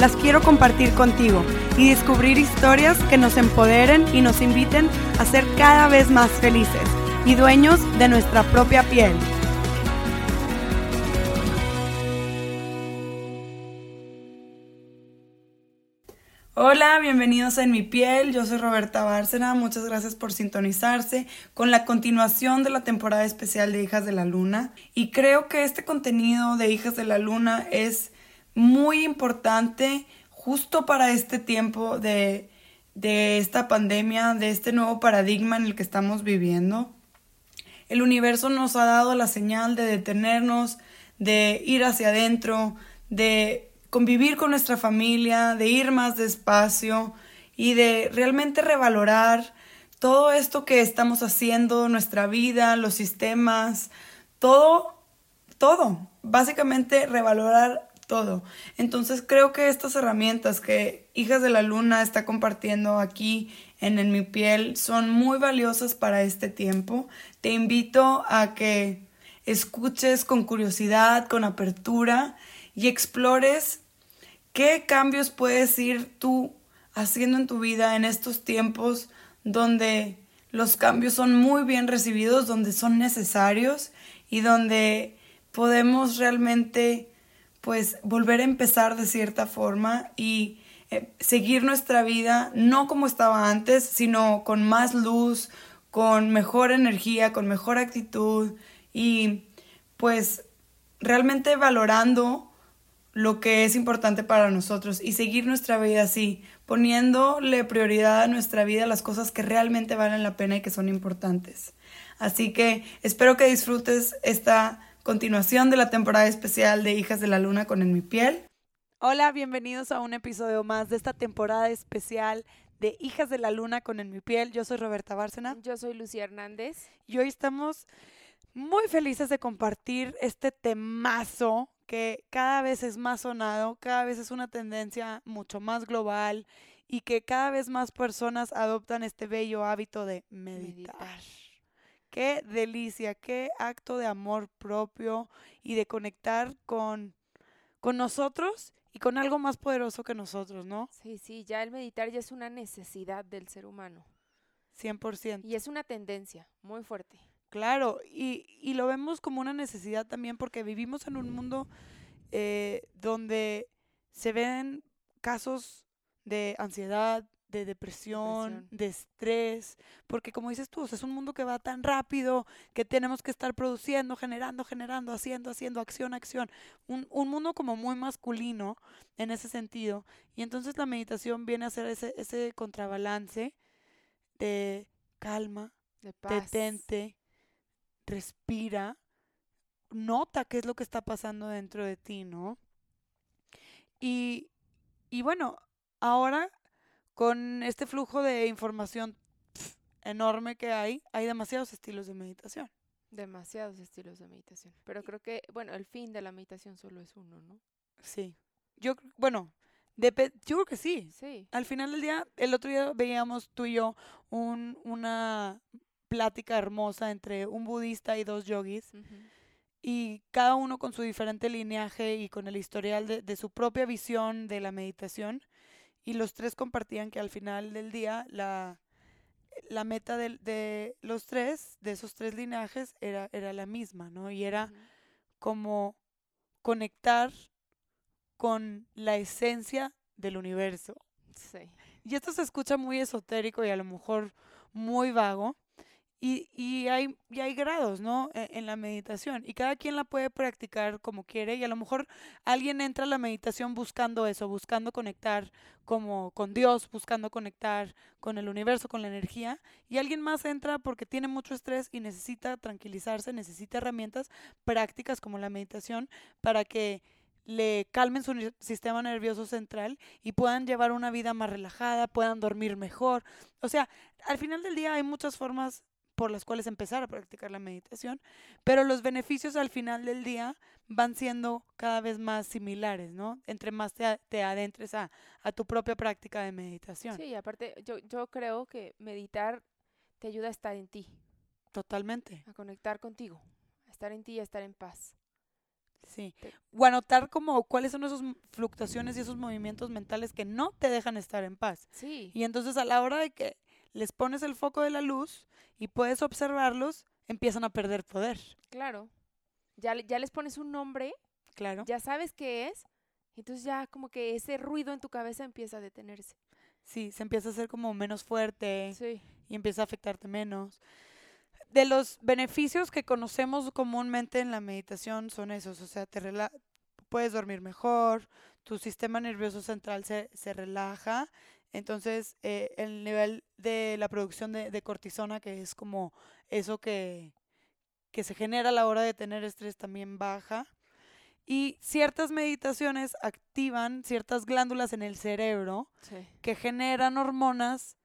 las quiero compartir contigo y descubrir historias que nos empoderen y nos inviten a ser cada vez más felices y dueños de nuestra propia piel. Hola, bienvenidos En mi piel, yo soy Roberta Bárcena, muchas gracias por sintonizarse con la continuación de la temporada especial de Hijas de la Luna. Y creo que este contenido de Hijas de la Luna es muy importante justo para este tiempo de, de esta pandemia, de este nuevo paradigma en el que estamos viviendo. El universo nos ha dado la señal de detenernos, de ir hacia adentro, de convivir con nuestra familia, de ir más despacio y de realmente revalorar todo esto que estamos haciendo, nuestra vida, los sistemas, todo, todo, básicamente revalorar todo. Entonces creo que estas herramientas que Hijas de la Luna está compartiendo aquí en, en mi piel son muy valiosas para este tiempo. Te invito a que escuches con curiosidad, con apertura y explores qué cambios puedes ir tú haciendo en tu vida en estos tiempos donde los cambios son muy bien recibidos, donde son necesarios y donde podemos realmente pues volver a empezar de cierta forma y eh, seguir nuestra vida no como estaba antes, sino con más luz, con mejor energía, con mejor actitud y pues realmente valorando lo que es importante para nosotros y seguir nuestra vida así, poniéndole prioridad a nuestra vida las cosas que realmente valen la pena y que son importantes. Así que espero que disfrutes esta continuación de la temporada especial de Hijas de la Luna con En mi piel. Hola, bienvenidos a un episodio más de esta temporada especial de Hijas de la Luna con En mi piel. Yo soy Roberta Bárcena. Yo soy Lucía Hernández. Y hoy estamos muy felices de compartir este temazo que cada vez es más sonado, cada vez es una tendencia mucho más global y que cada vez más personas adoptan este bello hábito de meditar. Qué delicia, qué acto de amor propio y de conectar con, con nosotros y con algo más poderoso que nosotros, ¿no? Sí, sí, ya el meditar ya es una necesidad del ser humano. 100%. Y es una tendencia muy fuerte. Claro, y, y lo vemos como una necesidad también porque vivimos en un mundo eh, donde se ven casos de ansiedad, de depresión, de estrés, porque como dices tú, es un mundo que va tan rápido que tenemos que estar produciendo, generando, generando, haciendo, haciendo, acción, acción. Un, un mundo como muy masculino en ese sentido. Y entonces la meditación viene a ser ese, ese contrabalance de calma, de detente, respira, nota qué es lo que está pasando dentro de ti, ¿no? Y, y bueno, ahora con este flujo de información enorme que hay, hay demasiados estilos de meditación. Demasiados estilos de meditación. Pero creo que, bueno, el fin de la meditación solo es uno, ¿no? Sí. Yo, bueno, yo creo que sí. Sí. Al final del día, el otro día veíamos tú y yo un, una plática hermosa entre un budista y dos yogis. Y cada uno con su diferente lineaje y con el historial de, de, su propia visión de la meditación. Y los tres compartían que al final del día la, la meta de, de los tres, de esos tres lineajes, era, era la misma, ¿no? Y era como conectar con la esencia del universo. Sí. Y esto se escucha muy esotérico y a lo mejor muy vago, y, y, hay, y hay grados, ¿no? En, en, la meditación. Y cada quien la puede practicar como quiere. Y a lo mejor alguien entra a la meditación buscando eso, buscando conectar como con Dios, buscando conectar con el universo, con la energía. Y alguien más entra porque tiene mucho estrés y necesita tranquilizarse, necesita herramientas prácticas como la meditación para que le calmen su sistema nervioso central y puedan llevar una vida más relajada, puedan dormir mejor. O sea, al final del día hay muchas formas por las cuales empezar a practicar la meditación, pero los beneficios al final del día van siendo cada vez más similares, ¿no? Entre más te, te adentres a, a tu propia práctica de meditación. Sí, y aparte yo, yo creo que meditar te ayuda a estar en ti, Totalmente, a conectar contigo, a estar en ti y a estar en paz. sí. O anotar como cuáles son esas fluctuaciones y esos movimientos mentales que no te dejan estar en paz. Sí, Y entonces a la hora de que les pones el foco de la luz y puedes observarlos, empiezan a perder poder. claro. Ya, ya les pones un nombre, Claro. ya sabes qué es, entonces ya como que ese ruido en tu cabeza empieza a detenerse. Sí, se empieza a hacer como menos fuerte Sí, y empieza a afectarte menos. De los beneficios que conocemos comúnmente en la meditación son esos, o sea, te rela- puedes dormir mejor, tu sistema nervioso central se, se relaja, entonces eh, el nivel de la producción de, de cortisona, que es como eso que, que se genera a la hora de tener estrés, también baja. Y ciertas meditaciones activan ciertas glándulas en el cerebro sí. que generan hormonas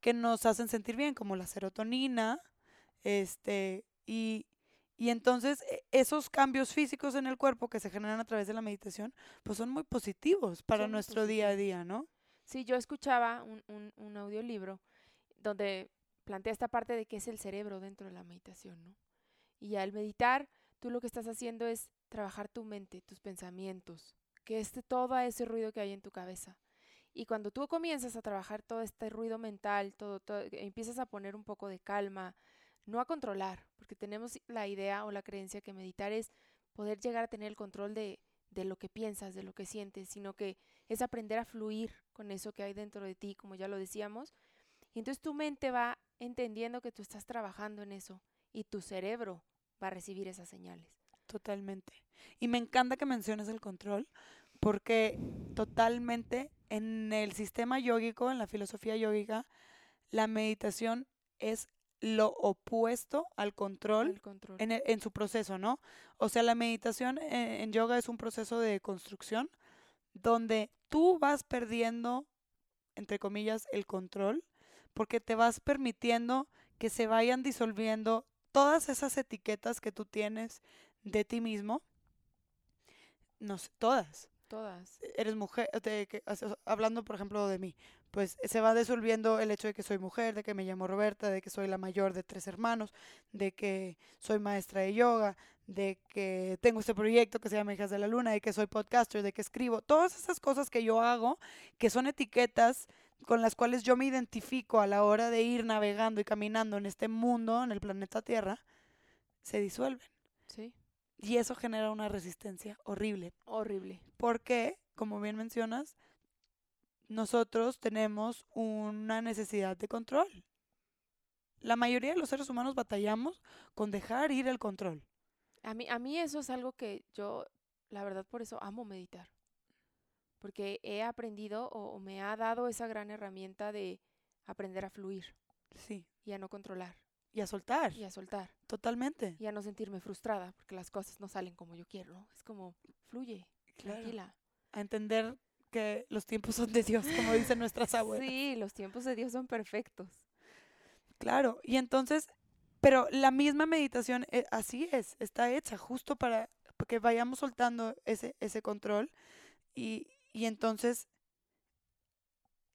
que nos hacen sentir bien, como la serotonina, este, y, y entonces e- esos cambios físicos en el cuerpo que se generan a través de la meditación, pues son muy positivos para Son nuestro día a día, ¿no? Sí, yo escuchaba un, un, un audiolibro donde plantea esta parte de qué es el cerebro dentro de la meditación, ¿no? Y al meditar, tú lo que estás haciendo es trabajar tu mente, tus pensamientos, que este todo ese ruido que hay en tu cabeza. Y cuando tú comienzas a trabajar todo este ruido mental, todo, todo, empiezas a poner un poco de calma, no a controlar, porque tenemos la idea o la creencia que meditar es poder llegar a tener el control de, de lo que piensas, de lo que sientes, sino que es aprender a fluir con eso que hay dentro de ti, como ya lo decíamos. Y entonces tu mente va entendiendo que tú estás trabajando en eso y tu cerebro va a recibir esas señales. Totalmente. Y me encanta que menciones el control, porque totalmente en el sistema yógico, en la filosofía yógica, la meditación es lo opuesto al control en, el- en su proceso, ¿no? O sea, la meditación en, en yoga es un proceso de construcción donde tú vas perdiendo, entre comillas, el control, porque te vas permitiendo que se vayan disolviendo todas esas etiquetas que tú tienes de ti mismo. No sé, todas Todas. eres mujer, de que- hablando por ejemplo de mí, pues se va disolviendo el hecho de que soy mujer, de que me llamo Roberta, de que soy la mayor de tres hermanos, de que soy maestra de yoga, de que tengo este proyecto que se llama Hijas de la Luna, de que soy podcaster, de que escribo, todas esas cosas que yo hago, que son etiquetas con las cuales yo me identifico a la hora de ir navegando y caminando en este mundo, en el planeta Tierra, se disuelven. Sí. Y eso genera una resistencia horrible, Horrible. porque, como bien mencionas, nosotros tenemos una necesidad de control. La mayoría de los seres humanos batallamos con dejar ir el control. A mí, a mí eso es algo que yo, la verdad, por eso amo meditar. Porque he aprendido o, o me ha dado esa gran herramienta de aprender a fluir Sí. y a no controlar Y a soltar, y a soltar totalmente. y a no sentirme frustrada porque las cosas no salen como yo quiero. ¿no? Es como, fluye, Claro. tranquila. A entender que los tiempos son de Dios, como dicen nuestras abuelas. Sí, los tiempos de Dios son perfectos. Claro, y entonces, pero la misma meditación eh, así es, está hecha justo para que vayamos soltando ese, ese control y, y entonces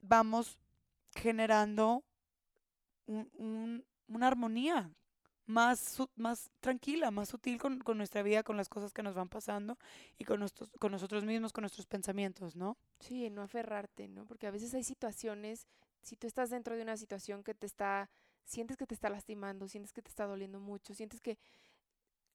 vamos generando un- un- una armonía más, más tranquila, más sutil con, con nuestra vida, con las cosas que nos van pasando y con, nuestros, con nosotros mismos, con nuestros pensamientos, ¿no? Sí, no aferrarte, ¿no? Porque a veces hay situaciones, si tú estás dentro de una situación que te está, sientes que te está lastimando, sientes que te está doliendo mucho, sientes que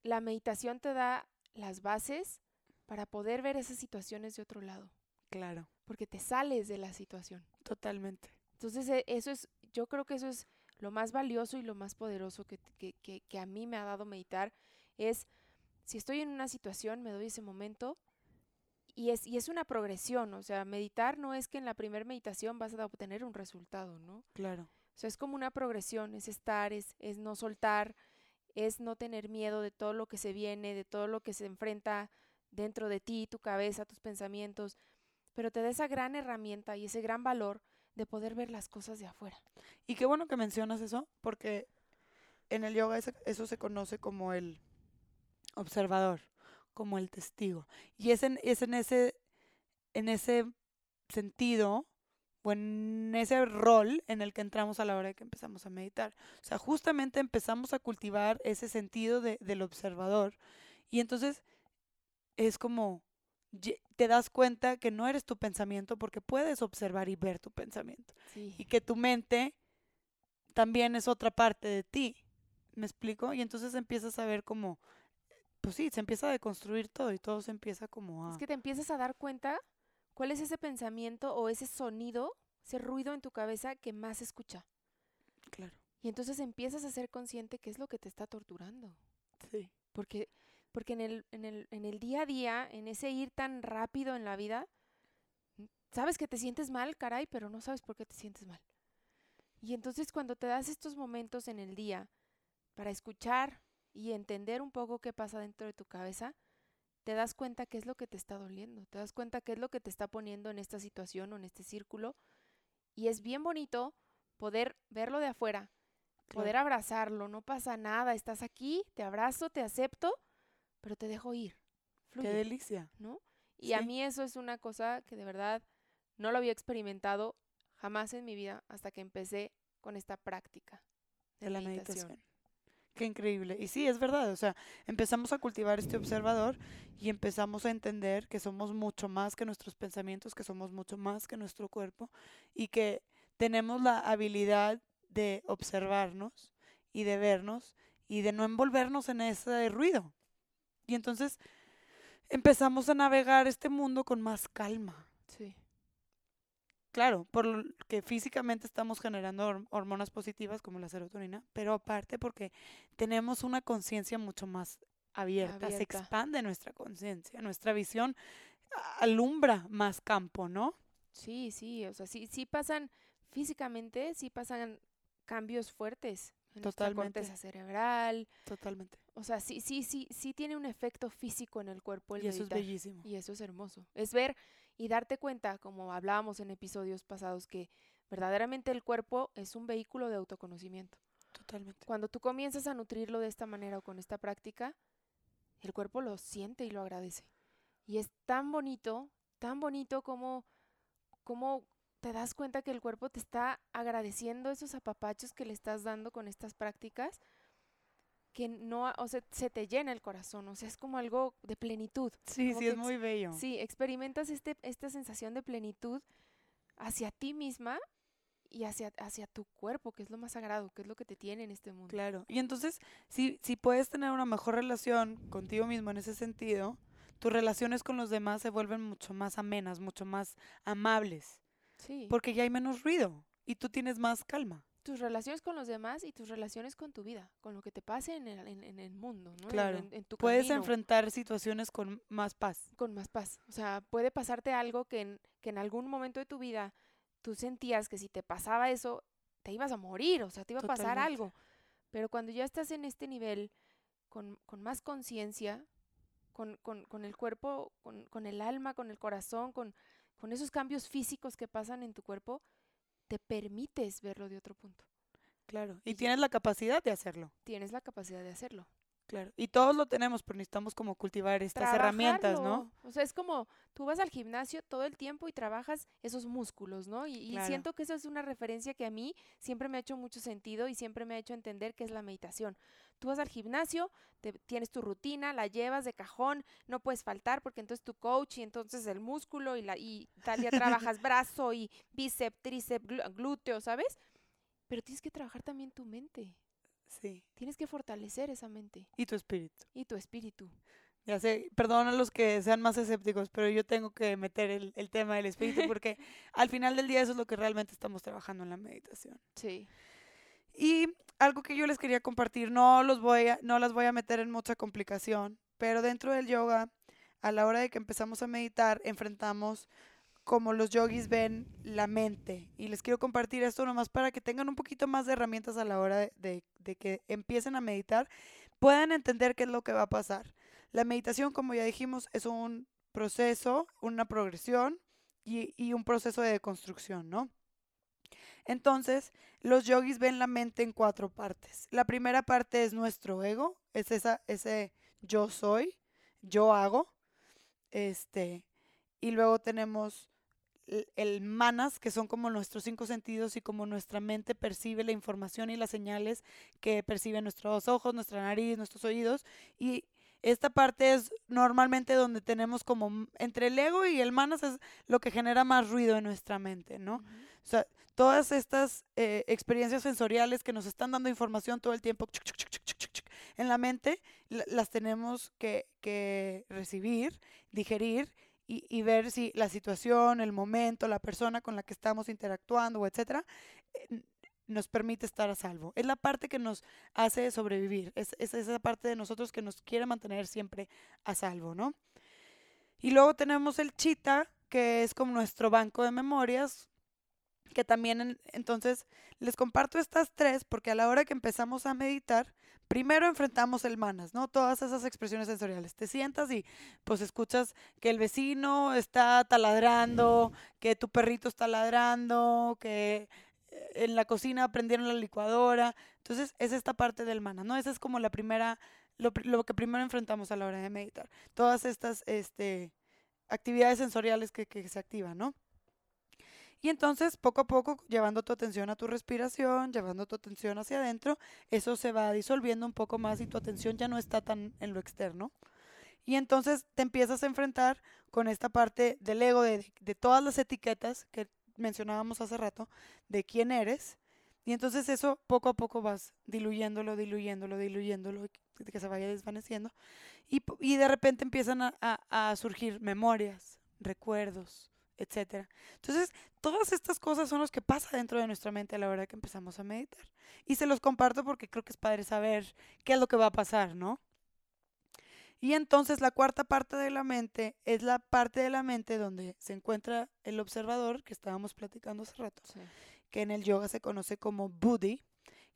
la meditación te da las bases para poder ver esas situaciones de otro lado, Claro, porque te sales de la situación. totalmente. Entonces, e- eso es, yo creo que eso es lo más valioso y lo más poderoso que, que, que, que a mí me ha dado meditar, es si estoy en una situación, me doy ese momento y es, y es una progresión, o sea, meditar no es que en la primera meditación vas a obtener un resultado, ¿no? Claro, O sea, es como una progresión, es estar, es, es no soltar, es no tener miedo de todo lo que se viene, de todo lo que se enfrenta dentro de ti, tu cabeza, tus pensamientos, pero te da esa gran herramienta y ese gran valor de poder ver las cosas de afuera. Y qué bueno que mencionas eso, porque en el yoga eso se conoce como el observador, como el testigo. Y es en, en, ese, en ese sentido o en ese rol en el que entramos a la hora de que empezamos a meditar. O sea, justamente empezamos a cultivar ese sentido de, del observador. Y entonces es como te das cuenta que no eres tu pensamiento porque puedes observar y ver tu pensamiento. Y que tu mente también es otra parte de ti. ¿Me explico? Y entonces empiezas a ver como, pues sí, se empieza a deconstruir todo y todo se empieza como a... Es que te empiezas a dar cuenta cuál es ese pensamiento o ese sonido, ese ruido en tu cabeza que más escucha. Claro. Y entonces empiezas a ser consciente qué es lo que te está torturando. Sí. Porque porque en el, en el, en el día a día, en ese ir tan rápido en la vida, sabes que te sientes mal, caray, pero no sabes por qué te sientes mal. Y entonces cuando te das estos momentos en el día para escuchar y entender un poco qué pasa dentro de tu cabeza, te das cuenta qué es lo que te está doliendo, te das cuenta qué es lo que te está poniendo en esta situación o en este círculo. Y es bien bonito poder verlo de afuera, poder abrazarlo, no pasa nada, estás aquí, te abrazo, te acepto pero te dejo ir. Qué delicia. ¿No? Y a mí eso es una cosa que de verdad no lo había experimentado jamás en mi vida hasta que empecé con esta práctica de, la meditación. Qué increíble. Y sí, es verdad. O sea, empezamos a cultivar este observador y empezamos a entender que somos mucho más que nuestros pensamientos, que somos mucho más que nuestro cuerpo y que tenemos la habilidad de observarnos y de vernos y de no envolvernos en ese ruido. Y entonces empezamos a navegar este mundo con más calma. Sí. Claro, porque físicamente estamos generando hormonas positivas como la serotonina, pero aparte porque tenemos una conciencia mucho más abierta, se expande nuestra conciencia, nuestra visión alumbra más campo, ¿no? Sí, sí, o sea, sí, sí pasan físicamente, sí pasan cambios fuertes en Totalmente. corteza cerebral. Totalmente. O sea, sí, sí, sí, sí tiene un efecto físico en el cuerpo el Y eso es bellísimo. Y eso es hermoso. Es ver y darte cuenta, como hablábamos en episodios pasados, que verdaderamente el cuerpo es un vehículo de autoconocimiento. Totalmente. Cuando tú comienzas a nutrirlo de esta manera o con esta práctica, el cuerpo lo siente y lo agradece. Y es tan bonito, tan bonito como, como te das cuenta que el cuerpo te está agradeciendo esos apapachos que le estás dando con estas prácticas, que no, o sea, se te llena el corazón, o sea, es como algo de plenitud. Sí, sí, es muy bello. Sí, experimentas este, esta sensación de plenitud hacia ti misma y hacia, hacia tu cuerpo, que es lo más sagrado, que es lo que te tiene en este mundo. Claro, y entonces, si, si puedes tener una mejor relación contigo mismo en ese sentido, tus relaciones con los demás se vuelven mucho más amenas, mucho más amables. Porque ya hay menos ruido y tú tienes más calma. Tus relaciones con los demás y tus relaciones con tu vida, con lo que te pase en el, en, el mundo, ¿no? Claro. En, tu Puedes enfrentar situaciones con más paz. Con más paz. O sea, puede pasarte algo que en, que en algún momento de tu vida tú sentías que si te pasaba eso, te ibas a morir, o sea, te iba a pasar algo. Pero cuando ya estás en este nivel, con, con más conciencia, con, con, con, el cuerpo, con, con el alma, con el corazón, con con esos cambios físicos que pasan en tu cuerpo, te permites verlo de otro punto. Claro, y, tienes la capacidad de hacerlo. Tienes la capacidad de hacerlo. Claro, y todos lo tenemos, pero necesitamos como cultivar estas herramientas, ¿no? O sea, es como tú vas al gimnasio todo el tiempo y trabajas esos músculos, ¿no? Y, siento que eso es una referencia que a mí siempre me ha hecho mucho sentido y siempre me ha hecho entender qué es la meditación. Tú vas al gimnasio, te, tienes tu rutina, la llevas de cajón, no puedes faltar porque entonces tu coach y entonces el músculo y, la, y tal día trabajas brazo y bíceps, tríceps, glúteo, ¿sabes? Pero tienes que trabajar también tu mente. Sí. Tienes que fortalecer esa mente. Y tu espíritu. Y tu espíritu. Ya sé, perdón a los que sean más escépticos, pero yo tengo que meter el, el tema del espíritu porque al final del día eso es lo que realmente estamos trabajando en la meditación. Sí. Y algo que yo les quería compartir, no, los voy a, no las voy a meter en mucha complicación, pero dentro del yoga, a la hora de que empezamos a meditar, enfrentamos como los yogis ven la mente. Y les quiero compartir esto nomás para que tengan un poquito más de herramientas a la hora de, que empiecen a meditar, puedan entender qué es lo que va a pasar. La meditación, como ya dijimos, es un proceso, una progresión y, y un proceso de deconstrucción, ¿no? Entonces, los yogis ven la mente en cuatro partes. La primera parte es nuestro ego, es esa, ese yo soy, yo hago. Este, y luego tenemos el manas, que son como nuestros cinco sentidos y como nuestra mente percibe la información y las señales que perciben nuestros ojos, nuestra nariz, nuestros oídos. Y esta parte es normalmente donde tenemos como entre el ego y el manas es lo que genera más ruido en nuestra mente, ¿no? O sea, todas estas eh, experiencias sensoriales que nos están dando información todo el tiempo en la mente, las tenemos que, que recibir, digerir y, ver si la situación, el momento, la persona con la que estamos interactuando, etcétera, eh, nos permite estar a salvo. Es la parte que nos hace sobrevivir, es, es, esa parte de nosotros que nos quiere mantener siempre a salvo, ¿no? Y luego tenemos el chita, que es como nuestro banco de memorias, que también entonces les comparto estas tres porque a la hora que empezamos a meditar, primero enfrentamos el manas, ¿no? Todas esas expresiones sensoriales. Te sientas y pues escuchas que el vecino está taladrando, que tu perrito está ladrando, que eh, en la cocina prendieron la licuadora. Entonces es esta parte del manas, ¿no? Esa es como la primera, lo, que primero enfrentamos a la hora de meditar. Todas estas este, actividades sensoriales que, que se activan, ¿no? Y entonces, poco a poco, llevando tu atención a tu respiración, llevando tu atención hacia adentro, eso se va disolviendo un poco más y tu atención ya no está tan en lo externo. Y entonces te empiezas a enfrentar con esta parte del ego, de, de todas las etiquetas que mencionábamos hace rato, de quién eres. Y entonces eso poco a poco vas diluyéndolo, diluyéndolo, diluyéndolo, que se vaya desvaneciendo. Y, y de repente empiezan a, a surgir memorias, recuerdos, etcétera. Entonces, todas estas cosas son las que pasa dentro de nuestra mente a la hora que empezamos a meditar. Y se los comparto porque creo que es padre saber qué es lo que va a pasar, ¿no? Y entonces la cuarta parte de la mente es la parte de la mente donde se encuentra el observador que estábamos platicando hace rato, que en el yoga se conoce como buddhi,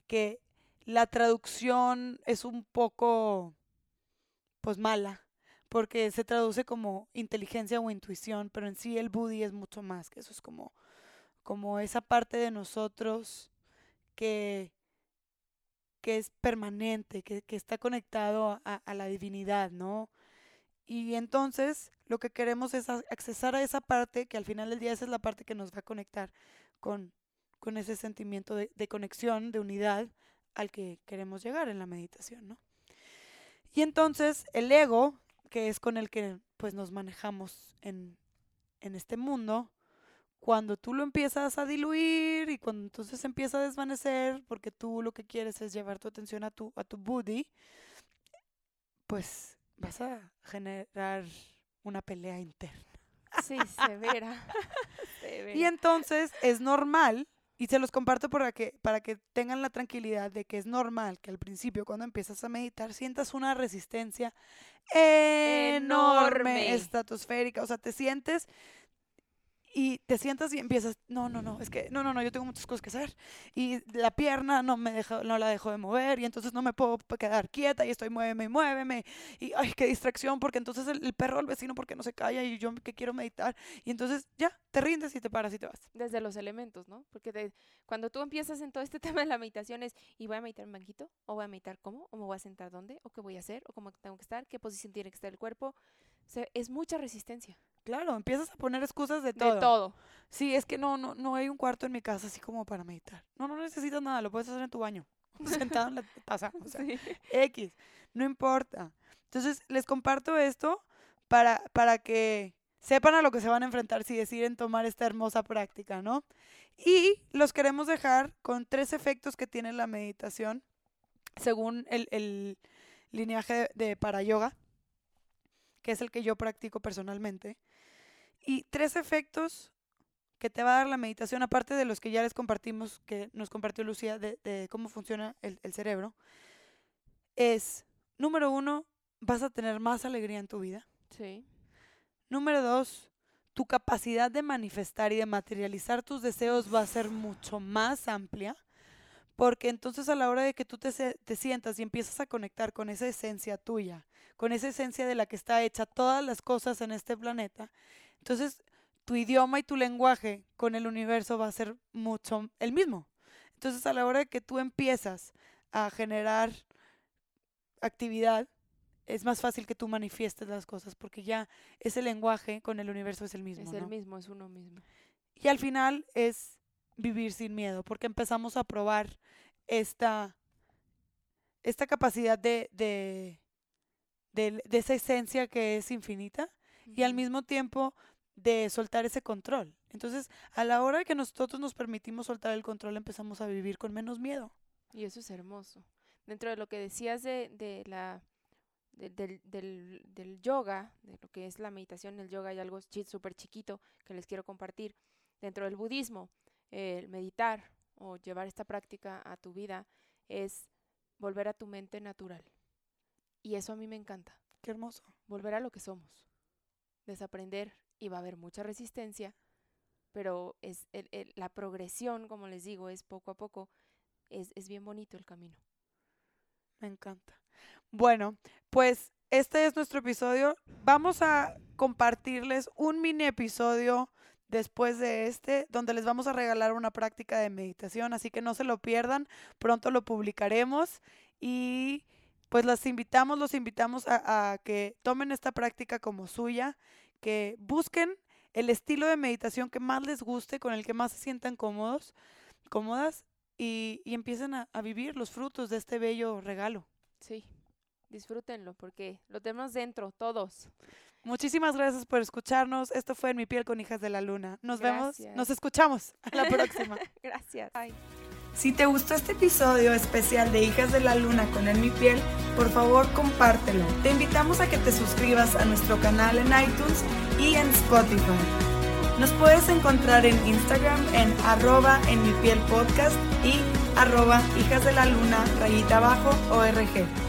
que la traducción es un poco pues mala, porque se traduce como inteligencia o intuición, pero en sí el Buddhi es mucho más, que eso es como, como esa parte de nosotros que, que es permanente, que, que está conectado a, a, la divinidad, ¿no? Y entonces lo que queremos es accesar a esa parte, que al final del día esa es la parte que nos va a conectar con, con ese sentimiento de, de conexión, de unidad al que queremos llegar en la meditación, ¿no? Y entonces el ego que es con el que pues nos manejamos en, en este mundo, cuando tú lo empiezas a diluir y cuando entonces empieza a desvanecer, porque tú lo que quieres es llevar tu atención a tu, a tu booty, pues vas a generar una pelea interna. Sí, severa. severa. Y entonces es normal y se los comparto para que, para que tengan la tranquilidad de que es normal que al principio, cuando empiezas a meditar, sientas una resistencia enorme, enorme. estratosférica. O sea, te sientes y te sientas y empiezas, no, no, no, es que, no, no, no, yo tengo muchas cosas que hacer. Y la pierna no me deja, no la dejo de mover y entonces no me puedo quedar quieta y estoy muéveme y muéveme. Y, ay, qué distracción, porque entonces el, perro del vecino, porque no se calla y yo que quiero meditar. Y entonces ya, te rindes y te paras y te vas. Desde los elementos, ¿no? Porque cuando tú empiezas en todo este tema de la meditación es, ¿y voy a meditar en banquito? ¿O voy a meditar cómo? ¿O me voy a sentar dónde? ¿O qué voy a hacer? ¿O cómo tengo que estar? ¿Qué posición tiene que estar el cuerpo? es mucha resistencia. Claro, empiezas a poner excusas de todo. De todo. Sí, es que no, no, no hay un cuarto en mi casa así como para meditar. No, no necesitas nada, lo puedes hacer en tu baño, sentado en la taza, o sea, X, no importa. Entonces, les comparto esto para, para que sepan a lo que se van a enfrentar si deciden tomar esta hermosa práctica, ¿no? Y los queremos dejar con tres efectos que tiene la meditación según el, el lineaje de para yoga que es el que yo practico personalmente. Y tres efectos que te va a dar la meditación, aparte de los que ya les compartimos, que nos compartió Lucía, de, cómo funciona el, el cerebro, es, número uno, vas a tener más alegría en tu vida. Sí. Número dos, tu capacidad de manifestar y de materializar tus deseos va a ser mucho más amplia porque entonces a la hora de que tú te, te, sientas y empiezas a conectar con esa esencia tuya, con esa esencia de la que está hecha todas las cosas en este planeta, entonces tu idioma y tu lenguaje con el universo va a ser mucho el mismo. Entonces a la hora de que tú empiezas a generar actividad, es más fácil que tú manifiestes las cosas porque ya ese lenguaje con el universo es el mismo. Es el mismo, es uno mismo. Y al final es vivir sin miedo porque empezamos a probar esta, esta capacidad de, de, de, esa esencia que es infinita y al mismo tiempo de soltar ese control. Entonces, a la hora que nosotros nos permitimos soltar el control, empezamos a vivir con menos miedo. Y eso es hermoso. Dentro de lo que decías de, de la del, del, del, yoga, de lo que es la meditación, el yoga hay algo súper chiquito que les quiero compartir. Dentro del budismo, el meditar o llevar esta práctica a tu vida es volver a tu mente natural. Y eso a mí me encanta. Qué hermoso. Volver a lo que somos. Desaprender y va a haber mucha resistencia, pero es la progresión, como les digo, es poco a poco, es, es bien bonito el camino. Me encanta. Bueno, pues este es nuestro episodio. Vamos a compartirles un mini episodio después de este, donde les vamos a regalar una práctica de meditación, así que no se lo pierdan, pronto lo publicaremos y pues las invitamos, los invitamos a que tomen esta práctica como suya, que busquen el estilo de meditación que más les guste, con el que más se sientan cómodos, cómodas y, y empiecen a, a vivir los frutos de este bello regalo. Sí, disfrútenlo porque lo tenemos dentro, todos. Muchísimas gracias por escucharnos. Esto fue En mi piel con Hijas de la Luna. Nos vemos, nos escuchamos. A la próxima. gracias. Si te gustó este episodio especial de Hijas de la Luna con En mi piel, por favor compártelo. Te invitamos a que te suscribas a nuestro canal en iTunes y en Spotify. Nos puedes encontrar en Instagram en arroba en mi piel podcast y arroba hijas de la luna rayita abajo org.